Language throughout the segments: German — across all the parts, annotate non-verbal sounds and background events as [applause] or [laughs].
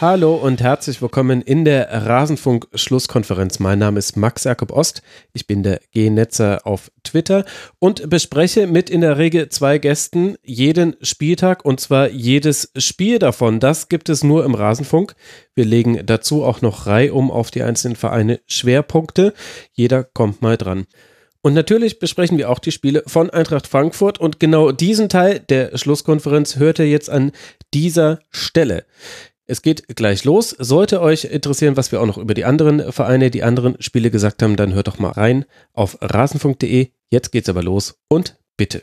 Hallo und herzlich willkommen in der Rasenfunk-Schlusskonferenz. Mein Name ist Max Jakob Ost. Ich bin der G-Netzer auf Twitter und bespreche mit in der Regel zwei Gästen jeden Spieltag und zwar jedes Spiel davon. Das gibt es nur im Rasenfunk. Wir legen dazu auch noch reihum auf die einzelnen Vereine Schwerpunkte. Jeder kommt mal dran. Und natürlich besprechen wir auch die Spiele von Eintracht Frankfurt und genau diesen Teil der Schlusskonferenz hört ihr jetzt an dieser Stelle. Es geht gleich los. Sollte euch interessieren, was wir auch noch über die anderen Vereine, die anderen Spiele gesagt haben, dann hört doch mal rein auf rasenfunk.de. Jetzt geht's aber los und bitte.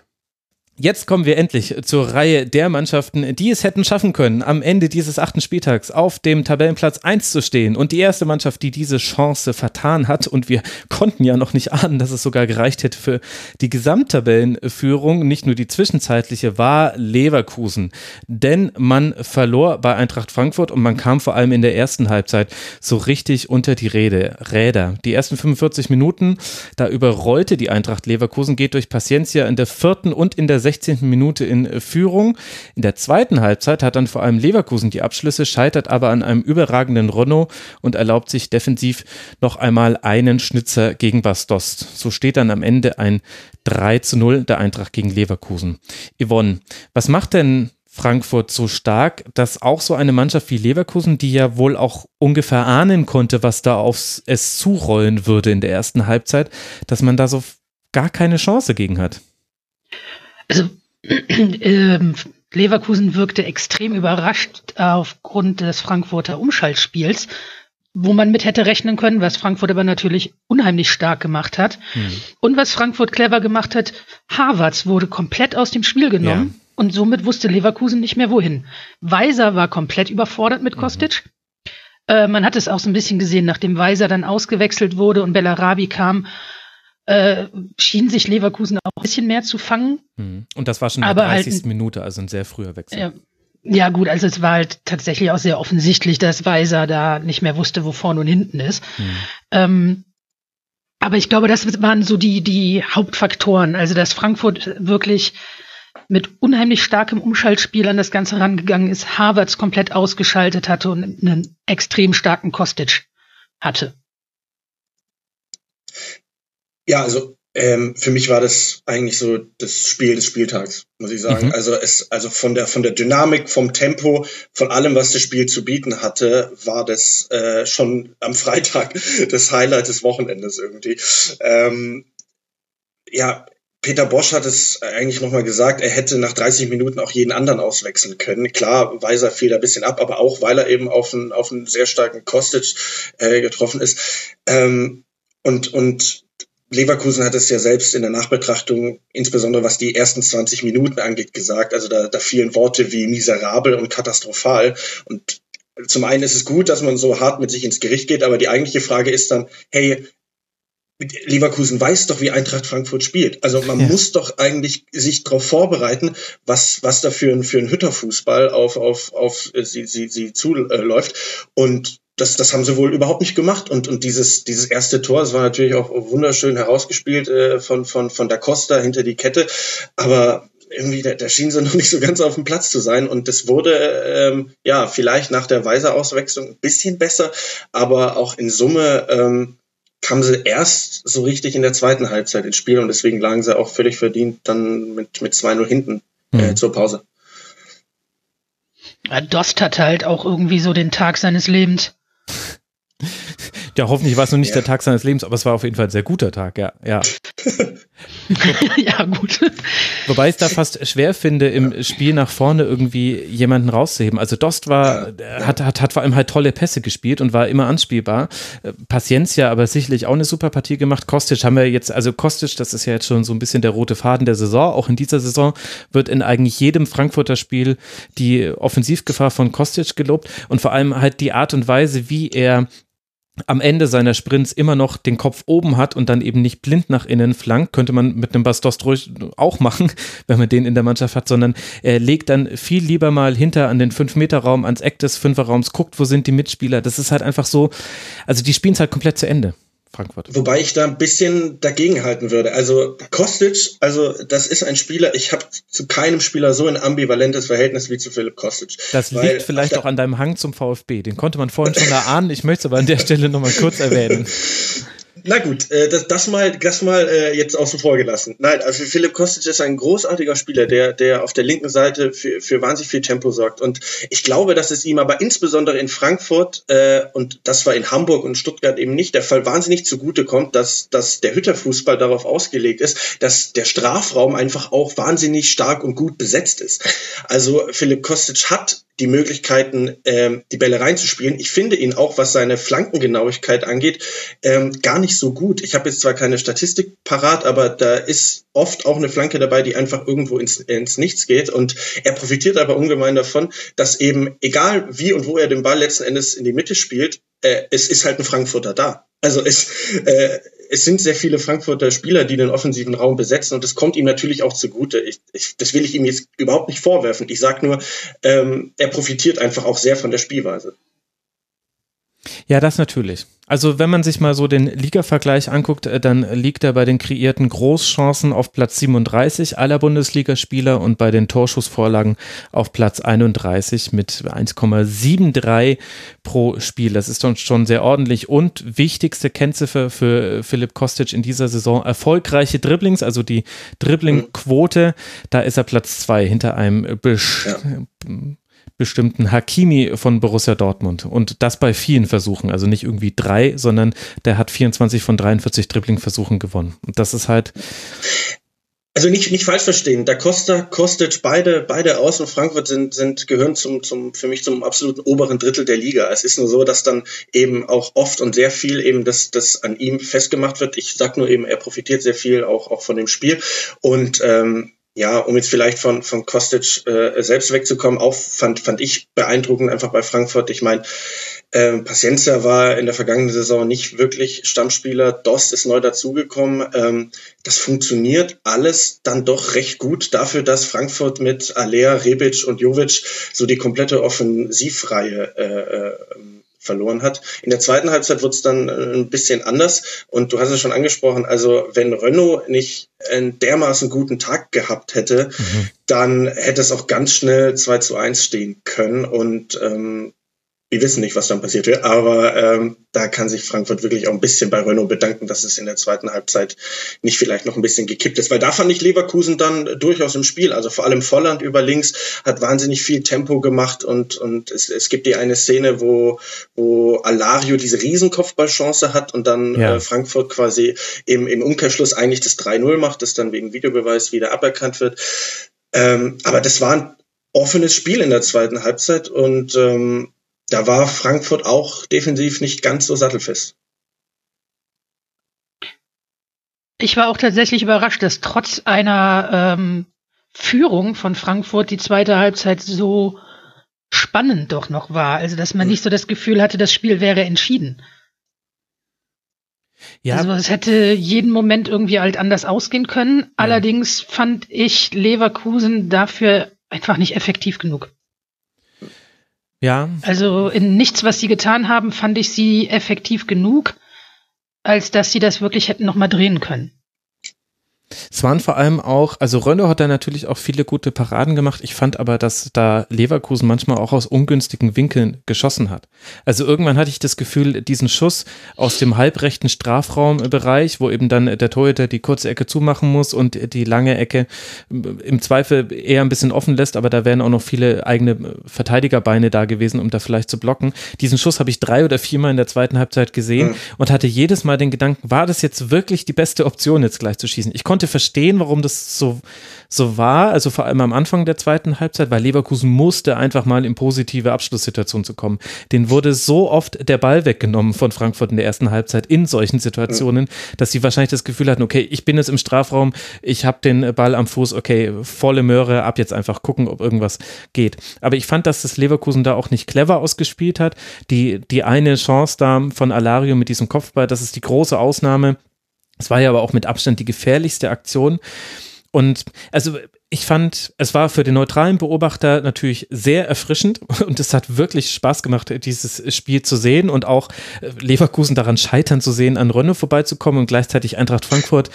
Jetzt kommen wir endlich zur Reihe der Mannschaften, die es hätten schaffen können, am Ende dieses achten Spieltags auf dem Tabellenplatz 1 zu stehen. Und die erste Mannschaft, die diese Chance vertan hat, und wir konnten ja noch nicht ahnen, dass es sogar gereicht hätte für die Gesamttabellenführung, nicht nur die zwischenzeitliche, war Leverkusen. Denn man verlor bei Eintracht Frankfurt und man kam vor allem in der ersten Halbzeit so richtig unter die Rede, Räder. Die ersten 45 Minuten, da überrollte die Eintracht Leverkusen, geht durch Paciencia in der vierten und in der 16. Minute in äh, Führung. In der zweiten Halbzeit hat dann vor allem Leverkusen die Abschlüsse, scheitert aber an einem überragenden Renault und erlaubt sich defensiv noch einmal einen Schnitzer gegen Bastost. So steht dann am Ende ein 3 zu 0 der Eintracht gegen Leverkusen. Yvonne, was macht denn Frankfurt so stark, dass auch so eine Mannschaft wie Leverkusen, die ja wohl auch ungefähr ahnen konnte, was da auf es zurollen würde in der ersten Halbzeit, dass man da so gar keine Chance gegen hat? Also [clears throat] ähm, Leverkusen wirkte extrem überrascht aufgrund des Frankfurter Umschaltspiels, wo man mit hätte rechnen können, was Frankfurt aber natürlich unheimlich stark gemacht hat. Hm. Und was Frankfurt clever gemacht hat, Harvards wurde komplett aus dem Spiel genommen. Ja. Und somit wusste Leverkusen nicht mehr wohin. Weiser war komplett überfordert mit mhm. Kostic. Mhm. Äh, man hat es auch so ein bisschen gesehen, nachdem Weiser dann ausgewechselt wurde und Bellarabi kam, äh, schien sich Leverkusen auch ein bisschen mehr zu fangen. Mhm. Und das war schon in der 30. Halt, Minute, also ein sehr früher Wechsel. Ja, ja, gut, also es war halt tatsächlich auch sehr offensichtlich, dass Weiser da nicht mehr wusste, wo vorne und hinten ist. Mhm. Ähm, aber ich glaube, das waren so die, die Hauptfaktoren. Also, dass Frankfurt wirklich mit unheimlich starkem Umschaltspiel an das Ganze rangegangen ist, Harvards komplett ausgeschaltet hatte und einen extrem starken Kostic hatte. Ja, also ähm, für mich war das eigentlich so das Spiel des Spieltags, muss ich sagen. Mhm. Also es, also von der von der Dynamik, vom Tempo, von allem, was das Spiel zu bieten hatte, war das äh, schon am Freitag [laughs] das Highlight des Wochenendes irgendwie. Ähm, ja, Peter Bosch hat es eigentlich nochmal gesagt, er hätte nach 30 Minuten auch jeden anderen auswechseln können. Klar, Weiser fiel da ein bisschen ab, aber auch, weil er eben auf einen, auf einen sehr starken Kostic äh, getroffen ist. Ähm, und, und Leverkusen hat es ja selbst in der Nachbetrachtung, insbesondere was die ersten 20 Minuten angeht, gesagt. Also da, da fielen Worte wie miserabel und katastrophal. Und zum einen ist es gut, dass man so hart mit sich ins Gericht geht, aber die eigentliche Frage ist dann, hey, Leverkusen weiß doch, wie Eintracht Frankfurt spielt. Also man ja. muss doch eigentlich sich darauf vorbereiten, was, was da für ein, für ein Hütterfußball auf, auf, auf sie, sie, sie zuläuft. Und das, das haben sie wohl überhaupt nicht gemacht. Und, und dieses, dieses erste Tor, das war natürlich auch wunderschön herausgespielt äh, von, von, von Da Costa hinter die Kette. Aber irgendwie, da, da schien sie noch nicht so ganz auf dem Platz zu sein. Und das wurde, ähm, ja, vielleicht nach der Weiser-Auswechslung ein bisschen besser, aber auch in Summe ähm, kamen sie erst so richtig in der zweiten Halbzeit ins Spiel und deswegen lagen sie auch völlig verdient dann mit, mit 2-0 hinten äh, mhm. zur Pause. Ja, Dost hatte halt auch irgendwie so den Tag seines Lebens. Ja, hoffentlich war es noch nicht ja. der Tag seines Lebens, aber es war auf jeden Fall ein sehr guter Tag, ja. Ja, [laughs] ja gut. Wobei ich es da fast schwer finde, im Spiel nach vorne irgendwie jemanden rauszuheben. Also Dost war, hat, hat, hat vor allem halt tolle Pässe gespielt und war immer anspielbar. Paciencia aber sicherlich auch eine super Partie gemacht. Kostic haben wir jetzt, also Kostic, das ist ja jetzt schon so ein bisschen der rote Faden der Saison. Auch in dieser Saison wird in eigentlich jedem Frankfurter Spiel die Offensivgefahr von Kostic gelobt und vor allem halt die Art und Weise, wie er am Ende seiner Sprints immer noch den Kopf oben hat und dann eben nicht blind nach innen flankt, könnte man mit einem Bastos ruhig auch machen, [laughs] wenn man den in der Mannschaft hat, sondern er legt dann viel lieber mal hinter an den 5-Meter-Raum, ans Eck des Fünferraums, guckt, wo sind die Mitspieler. Das ist halt einfach so, also die spielen es halt komplett zu Ende. Frankfurt. Wobei ich da ein bisschen dagegenhalten würde. Also Kostic, also das ist ein Spieler, ich habe zu keinem Spieler so ein ambivalentes Verhältnis wie zu Philipp Kostic. Das liegt vielleicht auch an deinem Hang zum VfB. Den konnte man vorhin schon erahnen. Ich möchte es aber an der Stelle nochmal kurz erwähnen. [laughs] Na gut, äh, das, das mal, das mal äh, jetzt außen vor gelassen. Nein, also Philipp Kostic ist ein großartiger Spieler, der, der auf der linken Seite für, für wahnsinnig viel Tempo sorgt. Und ich glaube, dass es ihm aber insbesondere in Frankfurt äh, und das war in Hamburg und Stuttgart eben nicht der Fall, wahnsinnig zugute kommt, dass, dass der Hütterfußball darauf ausgelegt ist, dass der Strafraum einfach auch wahnsinnig stark und gut besetzt ist. Also Philipp Kostic hat die Möglichkeiten, ähm, die Bälle reinzuspielen. Ich finde ihn auch, was seine Flankengenauigkeit angeht, ähm, gar nicht so gut. Ich habe jetzt zwar keine Statistik parat, aber da ist oft auch eine Flanke dabei, die einfach irgendwo ins, ins Nichts geht. Und er profitiert aber ungemein davon, dass eben, egal wie und wo er den Ball letzten Endes in die Mitte spielt, äh, es ist halt ein Frankfurter da. Also es, äh, es sind sehr viele Frankfurter Spieler, die den offensiven Raum besetzen und das kommt ihm natürlich auch zugute. Ich, ich, das will ich ihm jetzt überhaupt nicht vorwerfen. Ich sage nur, ähm, er profitiert einfach auch sehr von der Spielweise. Ja, das natürlich. Also wenn man sich mal so den Liga-Vergleich anguckt, äh, dann liegt er bei den kreierten Großchancen auf Platz 37 aller Bundesligaspieler und bei den Torschussvorlagen auf Platz 31 mit 1,73 pro Spiel. Das ist schon sehr ordentlich und wichtigste Kennziffer für Philipp Kostic in dieser Saison erfolgreiche Dribblings, also die Dribblingquote, da ist er Platz zwei hinter einem Besch ja bestimmten Hakimi von Borussia Dortmund. Und das bei vielen Versuchen. Also nicht irgendwie drei, sondern der hat 24 von 43 Dribbling-Versuchen gewonnen. Und das ist halt. Also nicht, nicht falsch verstehen. Da Costa, Kostic, beide, beide aus und Frankfurt sind, sind, gehören zum, zum, für mich zum absoluten oberen Drittel der Liga. Es ist nur so, dass dann eben auch oft und sehr viel eben das, das an ihm festgemacht wird. Ich sag nur eben, er profitiert sehr viel auch, auch von dem Spiel. Und, ähm, ja, um jetzt vielleicht von, von Kostic äh, selbst wegzukommen, auch fand, fand ich beeindruckend einfach bei Frankfurt. Ich meine, ähm, Paciencia war in der vergangenen Saison nicht wirklich Stammspieler. Dost ist neu dazugekommen. Ähm, das funktioniert alles dann doch recht gut dafür, dass Frankfurt mit Alea, Rebic und Jovic so die komplette Offensivreihe äh, äh, verloren hat. In der zweiten Halbzeit wird es dann äh, ein bisschen anders. Und du hast es schon angesprochen, also wenn Renault nicht einen dermaßen guten Tag gehabt hätte, mhm. dann hätte es auch ganz schnell 2 zu 1 stehen können. Und ähm, wir wissen nicht, was dann passiert wird, aber ähm, da kann sich Frankfurt wirklich auch ein bisschen bei Renault bedanken, dass es in der zweiten Halbzeit nicht vielleicht noch ein bisschen gekippt ist, weil da fand ich Leverkusen dann durchaus im Spiel. Also vor allem Volland über links hat wahnsinnig viel Tempo gemacht und, und es, es gibt die eine Szene, wo, wo Alario diese Riesenkopfballchance hat und dann ja. äh, Frankfurt quasi im, im Umkehrschluss eigentlich das 3-0 macht, das dann wegen Videobeweis wieder aberkannt wird. Ähm, aber das war ein offenes Spiel in der zweiten Halbzeit und ähm, da war Frankfurt auch defensiv nicht ganz so sattelfest. Ich war auch tatsächlich überrascht, dass trotz einer ähm, Führung von Frankfurt die zweite Halbzeit so spannend doch noch war. Also, dass man hm. nicht so das Gefühl hatte, das Spiel wäre entschieden. Ja. Also es hätte jeden Moment irgendwie halt anders ausgehen können. Ja. Allerdings fand ich Leverkusen dafür einfach nicht effektiv genug. Ja. Also in nichts, was sie getan haben, fand ich sie effektiv genug, als dass sie das wirklich hätten nochmal drehen können. Es waren vor allem auch, also Rönno hat da natürlich auch viele gute Paraden gemacht. Ich fand aber, dass da Leverkusen manchmal auch aus ungünstigen Winkeln geschossen hat. Also irgendwann hatte ich das Gefühl, diesen Schuss aus dem halbrechten Strafraumbereich, wo eben dann der Torhüter die kurze Ecke zumachen muss und die lange Ecke im Zweifel eher ein bisschen offen lässt, aber da wären auch noch viele eigene Verteidigerbeine da gewesen, um da vielleicht zu blocken. Diesen Schuss habe ich drei oder viermal in der zweiten Halbzeit gesehen und hatte jedes Mal den Gedanken, war das jetzt wirklich die beste Option, jetzt gleich zu schießen? Ich konnte konnte verstehen, warum das so, so war, also vor allem am Anfang der zweiten Halbzeit, weil Leverkusen musste einfach mal in positive Abschlusssituationen zu kommen. Den wurde so oft der Ball weggenommen von Frankfurt in der ersten Halbzeit in solchen Situationen, dass sie wahrscheinlich das Gefühl hatten, okay, ich bin jetzt im Strafraum, ich habe den Ball am Fuß, okay, volle Möhre, ab jetzt einfach gucken, ob irgendwas geht. Aber ich fand, dass das Leverkusen da auch nicht clever ausgespielt hat. Die, die eine Chance da von Alario mit diesem Kopfball, das ist die große Ausnahme. Es war ja aber auch mit Abstand die gefährlichste Aktion. Und also ich fand, es war für den neutralen Beobachter natürlich sehr erfrischend [laughs] und es hat wirklich Spaß gemacht, dieses Spiel zu sehen und auch äh, Leverkusen daran scheitern zu sehen, an Rönne vorbeizukommen und gleichzeitig Eintracht Frankfurt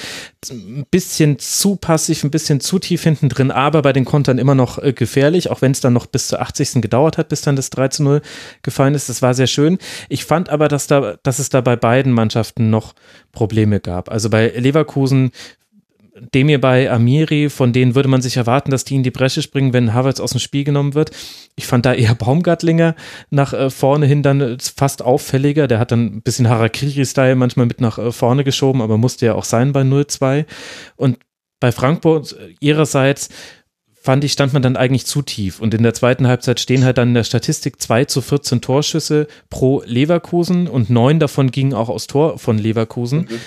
ein bisschen zu passiv, ein bisschen zu tief hinten drin, aber bei den Kontern immer noch äh, gefährlich, auch wenn es dann noch bis zur 80. gedauert hat, bis dann das 3 zu 0 gefallen ist. Das war sehr schön. Ich fand aber, dass, da, dass es da bei beiden Mannschaften noch Probleme gab. Also bei Leverkusen Demir bei Amiri, von denen würde man sich erwarten, dass die in die Bresche springen, wenn Havertz aus dem Spiel genommen wird. Ich fand da eher Baumgartlinger nach äh, vorne hin dann äh, fast auffälliger. Der hat dann ein bisschen Harakiri-Style manchmal mit nach äh, vorne geschoben, aber musste ja auch sein bei 0-2. Und bei Frankfurt ihrerseits fand ich, stand man dann eigentlich zu tief. Und in der zweiten Halbzeit stehen halt dann in der Statistik 2 zu 14 Torschüsse pro Leverkusen und neun davon gingen auch aus Tor von Leverkusen. Mhm.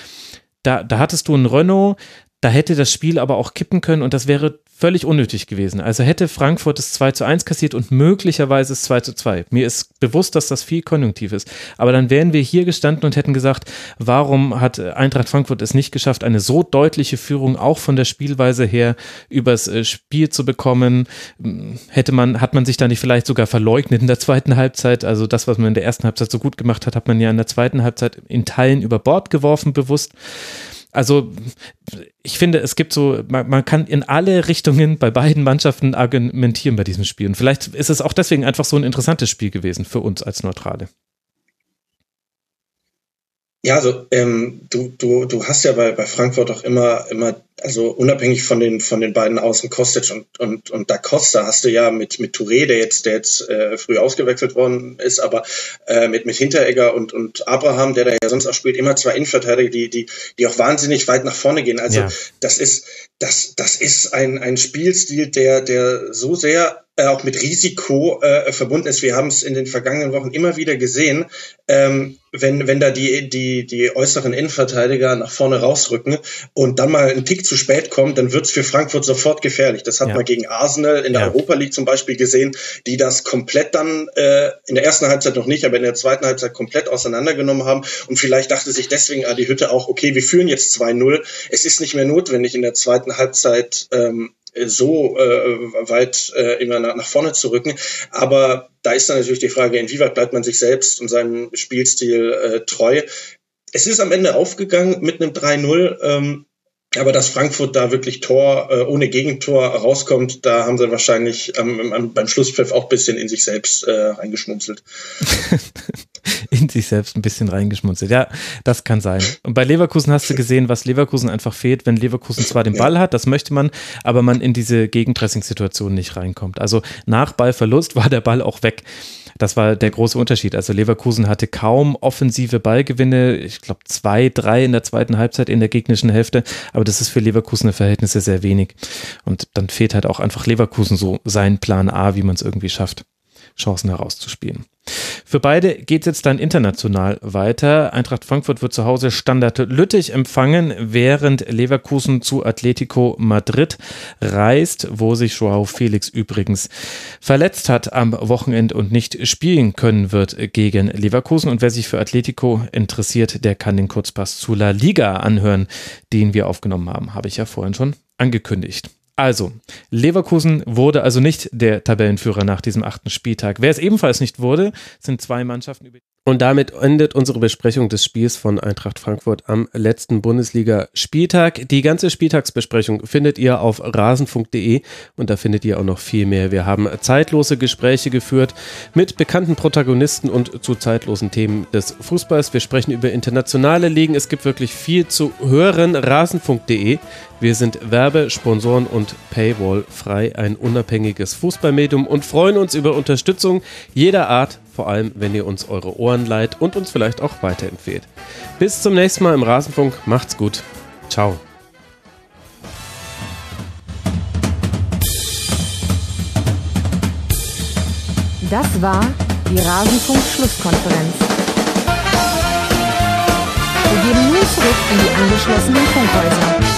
Da, da hattest du einen Renault, da hätte das Spiel aber auch kippen können und das wäre völlig unnötig gewesen. Also hätte Frankfurt es 2 zu 1 kassiert und möglicherweise es 2 zu 2. Mir ist bewusst, dass das viel konjunktiv ist. Aber dann wären wir hier gestanden und hätten gesagt, warum hat Eintracht Frankfurt es nicht geschafft, eine so deutliche Führung auch von der Spielweise her übers äh, Spiel zu bekommen? Hätte man, hat man sich da nicht vielleicht sogar verleugnet in der zweiten Halbzeit? Also das, was man in der ersten Halbzeit so gut gemacht hat, hat man ja in der zweiten Halbzeit in Teilen über Bord geworfen, bewusst. Also ich finde, es gibt so, man, man, kann in alle Richtungen bei beiden Mannschaften argumentieren bei diesem Spiel. Und vielleicht ist es auch deswegen einfach so ein interessantes Spiel gewesen für uns als Neutrale. Ja, also ähm, du, du, du hast ja bei, bei Frankfurt auch immer, immer also unabhängig von den von den beiden Außen Kostic und und und Da Costa hast du ja mit mit Touré, der jetzt der jetzt äh, früh ausgewechselt worden ist, aber äh, mit mit Hinteregger und und Abraham, der da ja sonst auch spielt, immer zwei Innenverteidiger, die die die auch wahnsinnig weit nach vorne gehen. Also ja. das ist das das ist ein ein Spielstil, der der so sehr äh, auch mit Risiko äh, verbunden ist. Wir haben es in den vergangenen Wochen immer wieder gesehen, ähm, wenn, wenn da die, die, die äußeren Innenverteidiger nach vorne rausrücken und dann mal ein Tick zu spät kommt, dann wird's für Frankfurt sofort gefährlich. Das hat ja. man gegen Arsenal in der ja. Europa League zum Beispiel gesehen, die das komplett dann äh, in der ersten Halbzeit noch nicht, aber in der zweiten Halbzeit komplett auseinandergenommen haben. Und vielleicht dachte sich deswegen die Hütte auch, okay, wir führen jetzt 2-0. Es ist nicht mehr notwendig, in der zweiten Halbzeit ähm, so äh, weit äh, immer nach, nach vorne zu rücken. Aber da ist dann natürlich die Frage, inwieweit bleibt man sich selbst und seinem Spielstil äh, treu. Es ist am Ende aufgegangen mit einem 3-0. Ähm, aber dass Frankfurt da wirklich Tor äh, ohne Gegentor rauskommt, da haben sie wahrscheinlich ähm, beim Schlusspfiff auch ein bisschen in sich selbst äh, reingeschmunzelt. [laughs] in sich selbst ein bisschen reingeschmunzelt. Ja, das kann sein. Und bei Leverkusen hast du gesehen, was Leverkusen einfach fehlt, wenn Leverkusen zwar den Ball hat, das möchte man, aber man in diese Gegenpressing-Situation nicht reinkommt. Also nach Ballverlust war der Ball auch weg. Das war der große Unterschied. Also Leverkusen hatte kaum offensive Ballgewinne. Ich glaube zwei, drei in der zweiten Halbzeit in der gegnerischen Hälfte. Aber das ist für Leverkusener Verhältnisse sehr wenig. Und dann fehlt halt auch einfach Leverkusen so sein Plan A, wie man es irgendwie schafft, Chancen herauszuspielen. Für beide geht es jetzt dann international weiter. Eintracht Frankfurt wird zu Hause Standard Lüttich empfangen, während Leverkusen zu Atletico Madrid reist, wo sich Joao Felix übrigens verletzt hat am Wochenende und nicht spielen können wird gegen Leverkusen. Und wer sich für Atletico interessiert, der kann den Kurzpass zu La Liga anhören, den wir aufgenommen haben, habe ich ja vorhin schon angekündigt. Also, Leverkusen wurde also nicht der Tabellenführer nach diesem achten Spieltag. Wer es ebenfalls nicht wurde, sind zwei Mannschaften über und damit endet unsere Besprechung des Spiels von Eintracht Frankfurt am letzten Bundesliga-Spieltag. Die ganze Spieltagsbesprechung findet ihr auf rasenfunk.de und da findet ihr auch noch viel mehr. Wir haben zeitlose Gespräche geführt mit bekannten Protagonisten und zu zeitlosen Themen des Fußballs. Wir sprechen über internationale Ligen. Es gibt wirklich viel zu hören. Rasenfunk.de. Wir sind Werbe-, Sponsoren und Paywall frei, ein unabhängiges Fußballmedium und freuen uns über Unterstützung jeder Art vor allem, wenn ihr uns eure Ohren leiht und uns vielleicht auch weiterempfehlt. Bis zum nächsten Mal im Rasenfunk. Macht's gut. Ciao. Das war die Rasenfunk-Schlusskonferenz. Wir geben nun zurück in die angeschlossenen Funkhäuser.